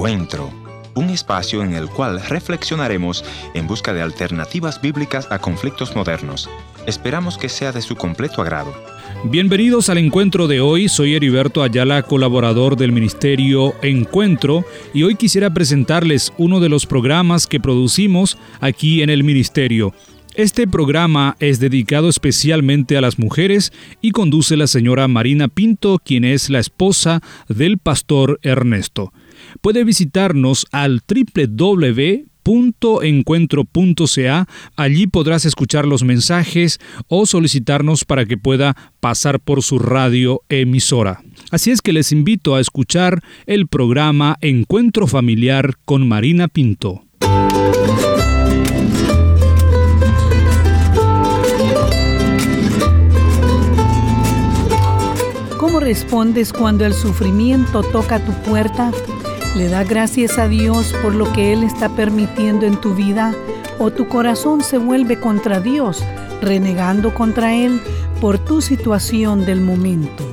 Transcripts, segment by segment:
Encuentro, un espacio en el cual reflexionaremos en busca de alternativas bíblicas a conflictos modernos. Esperamos que sea de su completo agrado. Bienvenidos al encuentro de hoy, soy Heriberto Ayala, colaborador del Ministerio Encuentro, y hoy quisiera presentarles uno de los programas que producimos aquí en el Ministerio. Este programa es dedicado especialmente a las mujeres y conduce la señora Marina Pinto, quien es la esposa del pastor Ernesto. Puede visitarnos al www encuentro.ca. Allí podrás escuchar los mensajes o solicitarnos para que pueda pasar por su radio emisora. Así es que les invito a escuchar el programa Encuentro Familiar con Marina Pinto. ¿Cómo respondes cuando el sufrimiento toca tu puerta? ¿Le da gracias a Dios por lo que Él está permitiendo en tu vida? ¿O tu corazón se vuelve contra Dios, renegando contra Él por tu situación del momento?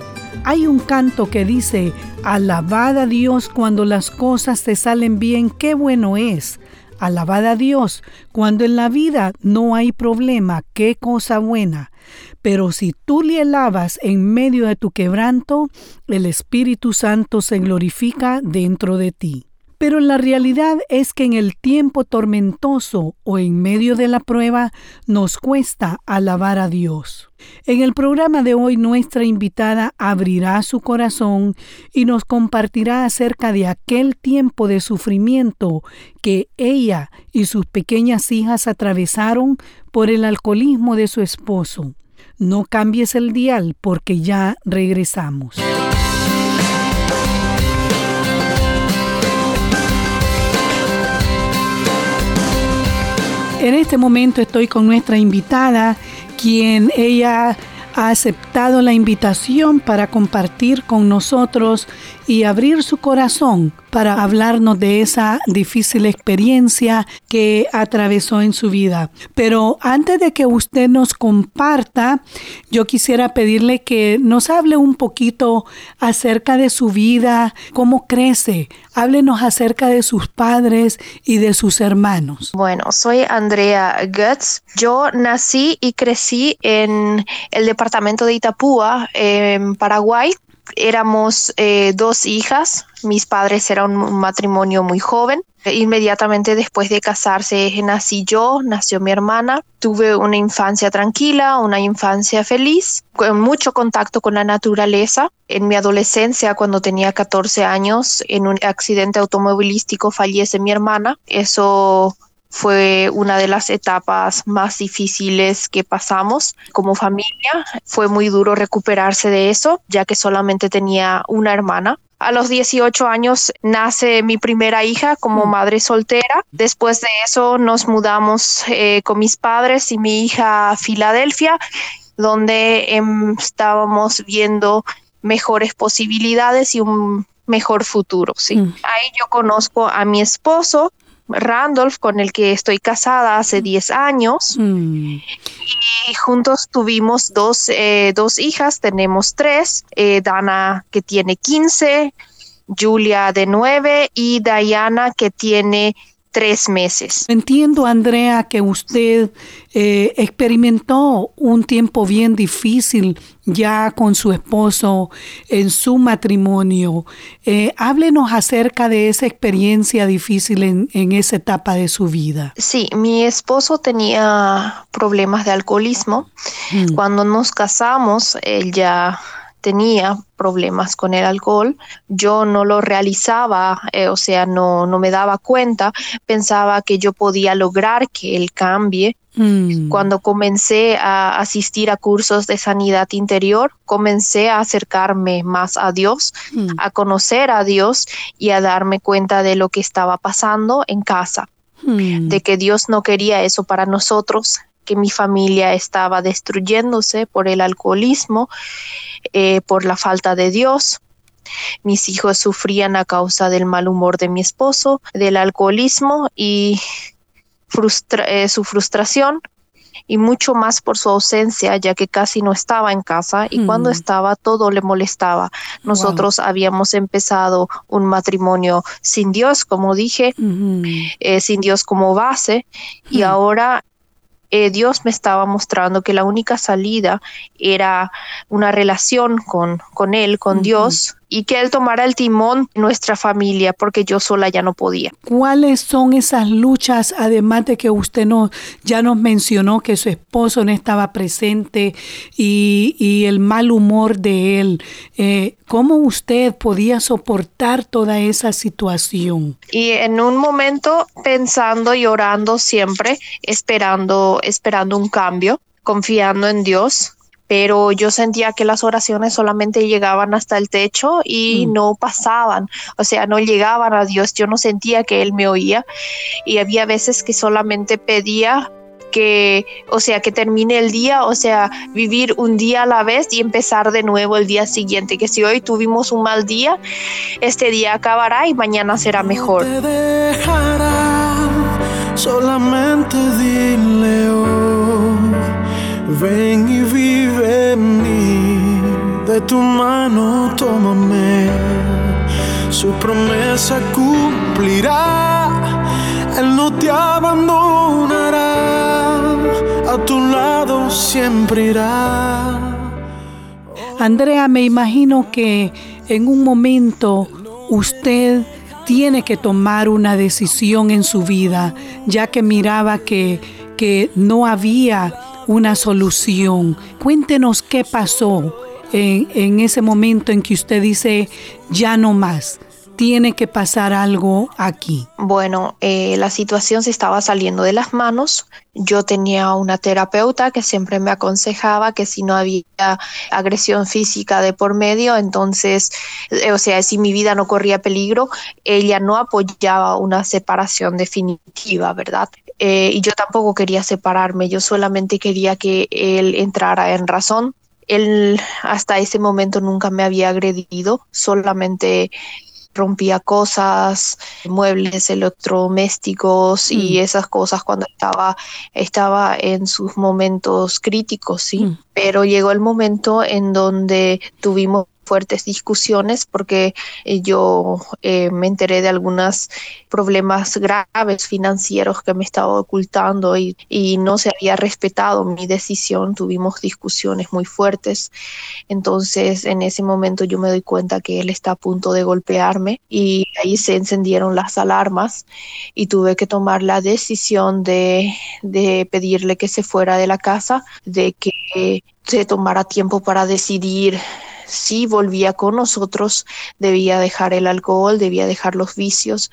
Hay un canto que dice, alabad a Dios cuando las cosas te salen bien, qué bueno es. Alabad a Dios cuando en la vida no hay problema, qué cosa buena. Pero si tú le alabas en medio de tu quebranto, el Espíritu Santo se glorifica dentro de ti. Pero la realidad es que en el tiempo tormentoso o en medio de la prueba nos cuesta alabar a Dios. En el programa de hoy nuestra invitada abrirá su corazón y nos compartirá acerca de aquel tiempo de sufrimiento que ella y sus pequeñas hijas atravesaron por el alcoholismo de su esposo. No cambies el dial porque ya regresamos. En este momento estoy con nuestra invitada, quien ella ha aceptado la invitación para compartir con nosotros y abrir su corazón para hablarnos de esa difícil experiencia que atravesó en su vida. Pero antes de que usted nos comparta, yo quisiera pedirle que nos hable un poquito acerca de su vida, cómo crece. Háblenos acerca de sus padres y de sus hermanos. Bueno, soy Andrea Götz. Yo nací y crecí en el departamento de Itapúa, en Paraguay éramos eh, dos hijas, mis padres eran un matrimonio muy joven. Inmediatamente después de casarse nací yo, nació mi hermana. Tuve una infancia tranquila, una infancia feliz, con mucho contacto con la naturaleza. En mi adolescencia, cuando tenía 14 años, en un accidente automovilístico fallece mi hermana. Eso fue una de las etapas más difíciles que pasamos como familia. Fue muy duro recuperarse de eso, ya que solamente tenía una hermana. A los 18 años nace mi primera hija como mm. madre soltera. Después de eso nos mudamos eh, con mis padres y mi hija a Filadelfia, donde em, estábamos viendo mejores posibilidades y un mejor futuro. Sí. Mm. Ahí yo conozco a mi esposo, Randolph, con el que estoy casada hace 10 años. Mm. Y juntos tuvimos dos, eh, dos hijas, tenemos tres, eh, Dana que tiene 15, Julia de 9 y Diana que tiene tres meses. Entiendo, Andrea, que usted eh, experimentó un tiempo bien difícil ya con su esposo en su matrimonio. Eh, háblenos acerca de esa experiencia difícil en, en esa etapa de su vida. Sí, mi esposo tenía problemas de alcoholismo. Mm. Cuando nos casamos, él ya tenía problemas con el alcohol, yo no lo realizaba, eh, o sea, no, no me daba cuenta, pensaba que yo podía lograr que él cambie. Mm. Cuando comencé a asistir a cursos de sanidad interior, comencé a acercarme más a Dios, mm. a conocer a Dios y a darme cuenta de lo que estaba pasando en casa, mm. de que Dios no quería eso para nosotros, que mi familia estaba destruyéndose por el alcoholismo, eh, por la falta de Dios. Mis hijos sufrían a causa del mal humor de mi esposo, del alcoholismo y eh, su frustración. y mucho más por su ausencia, ya que casi no estaba en casa y cuando mm. estaba todo le molestaba. Nosotros habíamos empezado un matrimonio sin Dios, como dije, eh, sin Dios como base y ahora eh, Dios me estaba mostrando que la única salida era una relación con, con Él, con Dios, y que Él tomara el timón de nuestra familia, porque yo sola ya no podía. ¿Cuáles son esas luchas, además de que usted no, ya nos mencionó que su esposo no estaba presente y, y el mal humor de él? Eh, ¿Cómo usted podía soportar toda esa situación? Y en un momento pensando y orando siempre, esperando, esperando un cambio, confiando en Dios, pero yo sentía que las oraciones solamente llegaban hasta el techo y mm. no pasaban, o sea, no llegaban a Dios, yo no sentía que Él me oía y había veces que solamente pedía que, o sea, que termine el día, o sea, vivir un día a la vez y empezar de nuevo el día siguiente, que si hoy tuvimos un mal día, este día acabará y mañana será mejor. solamente dile ven y vive en mí, de tu mano tómame, su promesa cumplirá, Él no te abandonará, a tu lado siempre irá. Andrea, me imagino que en un momento usted tiene que tomar una decisión en su vida, ya que miraba que, que no había una solución. Cuéntenos qué pasó en, ese momento en que usted dice, ya no más tiene que pasar algo aquí? Bueno, eh, la situación se estaba saliendo de las manos. Yo tenía una terapeuta que siempre me aconsejaba que si no había agresión física de por medio, entonces, eh, o sea, si mi vida no corría peligro, ella no apoyaba una separación definitiva, ¿verdad? Eh, y yo tampoco quería separarme, yo solamente quería que él entrara en razón. Él hasta ese momento nunca me había agredido, solamente rompía cosas, muebles electrodomésticos y mm. esas cosas cuando estaba, estaba en sus momentos críticos, sí. Mm. Pero llegó el momento en donde tuvimos fuertes discusiones porque eh, yo eh, me enteré de algunos problemas graves financieros que me estaba ocultando y, y, no se había respetado mi decisión. Tuvimos discusiones muy fuertes. Entonces en ese momento yo me doy cuenta que él está a punto de golpearme y ahí se encendieron las alarmas y tuve que tomar la decisión de, de pedirle que se fuera de la casa, de que se tomara tiempo para decidir si volvía con nosotros, debía dejar el alcohol, debía dejar los vicios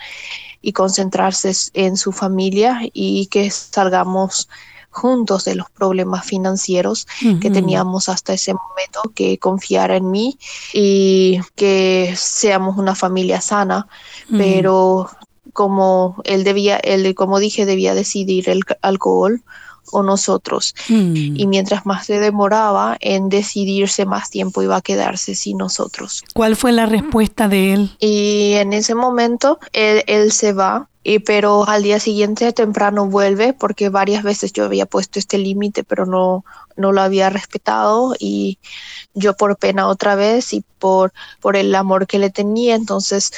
y concentrarse en su familia y que salgamos juntos de los problemas financieros que teníamos hasta ese momento, que confiara en mí y que seamos una familia sana, pero como él debía, él, como dije, debía decidir el alcohol o nosotros. Mm. Y mientras más se demoraba en decidirse, más tiempo iba a quedarse sin nosotros. ¿Cuál fue la respuesta de él? Y en ese momento él, él se va y pero al día siguiente temprano vuelve porque varias veces yo había puesto este límite pero no no lo había respetado y yo por pena otra vez y por por el amor que le tenía entonces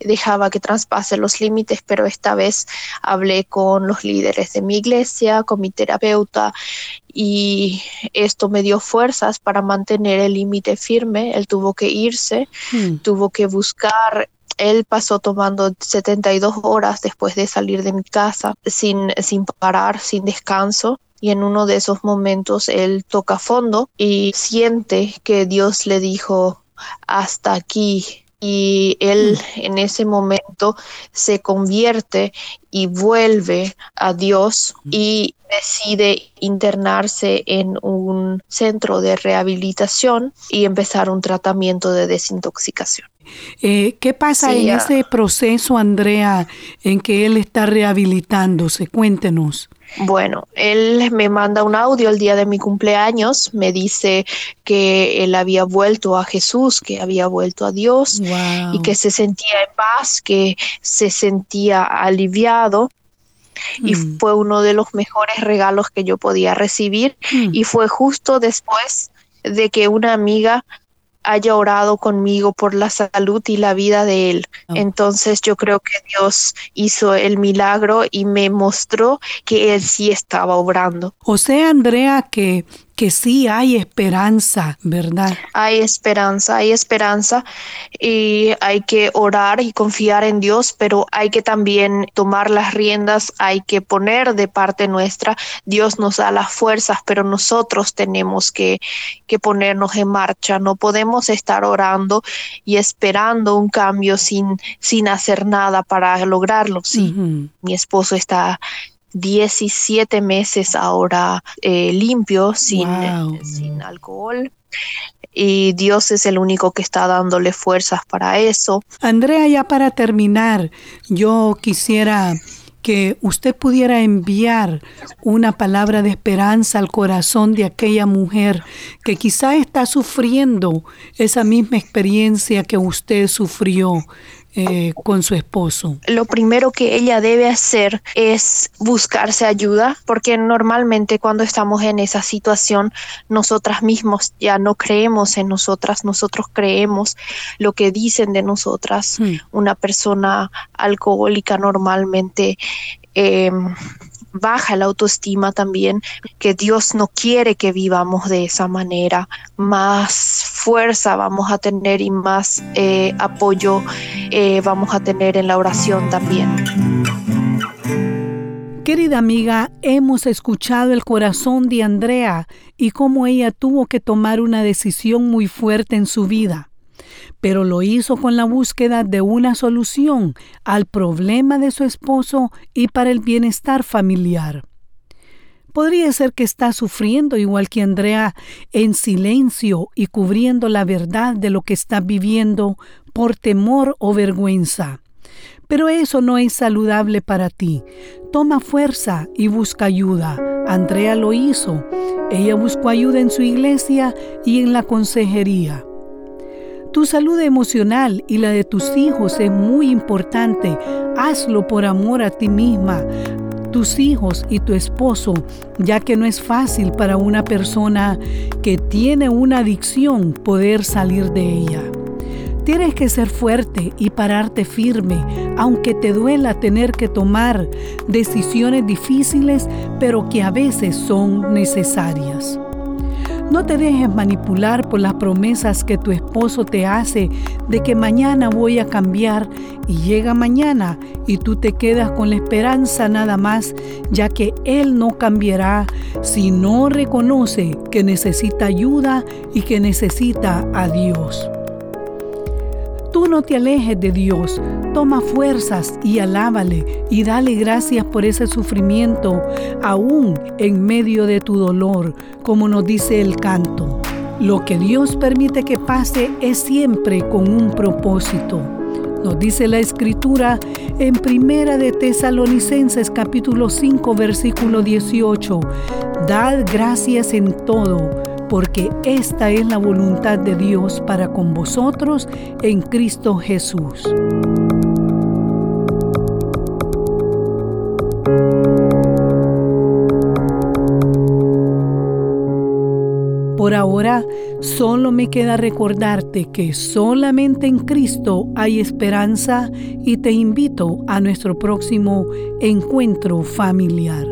dejaba que traspase los límites pero esta vez hablé con los líderes de mi iglesia con mi terapeuta y esto me dio fuerzas para mantener el límite firme él tuvo que irse hmm. tuvo que buscar él pasó tomando 72 horas después de salir de mi casa sin, sin parar, sin descanso. Y en uno de esos momentos él toca fondo y siente que Dios le dijo, hasta aquí, y él mm. en ese momento se convierte y vuelve a Dios mm. y decide internarse en un centro de rehabilitación y empezar un tratamiento de desintoxicación. Eh, ¿Qué pasa en ese proceso, Andrea, en que él está rehabilitándose? Cuéntenos. Bueno, él me manda un audio el día de mi cumpleaños, me dice que él había vuelto a Jesús, que había vuelto a Dios y que se sentía en paz, que se sentía aliviado y mm. fue uno de los mejores regalos que yo podía recibir mm. y fue justo después de que una amiga haya orado conmigo por la salud y la vida de él. Oh. Entonces yo creo que Dios hizo el milagro y me mostró que él sí estaba obrando. O sea, Andrea, que que sí hay esperanza, ¿verdad? Hay esperanza, hay esperanza y hay que orar y confiar en Dios, pero hay que también tomar las riendas, hay que poner de parte nuestra. Dios nos da las fuerzas, pero nosotros tenemos que, que ponernos en marcha. No podemos estar orando y esperando un cambio sin, sin hacer nada para lograrlo. Sí, mi esposo está 17 meses ahora eh, limpio, sin, sin alcohol. Y Dios es el único que está dándole fuerzas para eso. Andrea, ya para terminar, yo quisiera que usted pudiera enviar una palabra de esperanza al corazón de aquella mujer que quizá está sufriendo esa misma experiencia que usted sufrió eh, con su esposo? Lo primero que ella debe hacer es buscarse ayuda, porque normalmente cuando estamos en esa situación, nosotras mismos ya no creemos en nosotras, nosotros creemos lo que dicen de nosotras. Hmm. Una persona alcohólica normalmente... Eh, baja la autoestima también, que Dios no quiere que vivamos de esa manera. Más fuerza vamos a tener y más eh, apoyo eh, vamos a tener en la oración también. Querida amiga, hemos escuchado el corazón de Andrea y cómo ella tuvo que tomar una decisión muy fuerte en su vida pero lo hizo con la búsqueda de una solución al problema de su esposo y para el bienestar familiar. Podría ser que está sufriendo igual que Andrea en silencio y cubriendo la verdad de lo que está viviendo por temor o vergüenza. Pero eso no es saludable para ti. Toma fuerza y busca ayuda. Andrea lo hizo. Ella buscó ayuda en su iglesia y en la consejería. Tu salud emocional y la de tus hijos es muy importante. Hazlo por amor a ti misma, tus hijos y tu esposo, ya que no es fácil para una persona que tiene una adicción poder salir de ella. Tienes que ser fuerte y pararte firme, aunque te duela tener que tomar decisiones difíciles, pero que a veces son necesarias. No te dejes manipular por las promesas que tu esposo te hace de que mañana voy a cambiar y llega mañana y tú te quedas con la esperanza nada más, ya que él no cambiará si no reconoce que necesita ayuda y que necesita a Dios. No te alejes de Dios, toma fuerzas y alábale y dale gracias por ese sufrimiento, aún en medio de tu dolor, como nos dice el canto. Lo que Dios permite que pase es siempre con un propósito. Nos dice la escritura en Primera de Tesalonicenses capítulo 5 versículo 18. Dad gracias en todo porque esta es la voluntad de Dios para con vosotros en Cristo Jesús. Por ahora, solo me queda recordarte que solamente en Cristo hay esperanza y te invito a nuestro próximo encuentro familiar.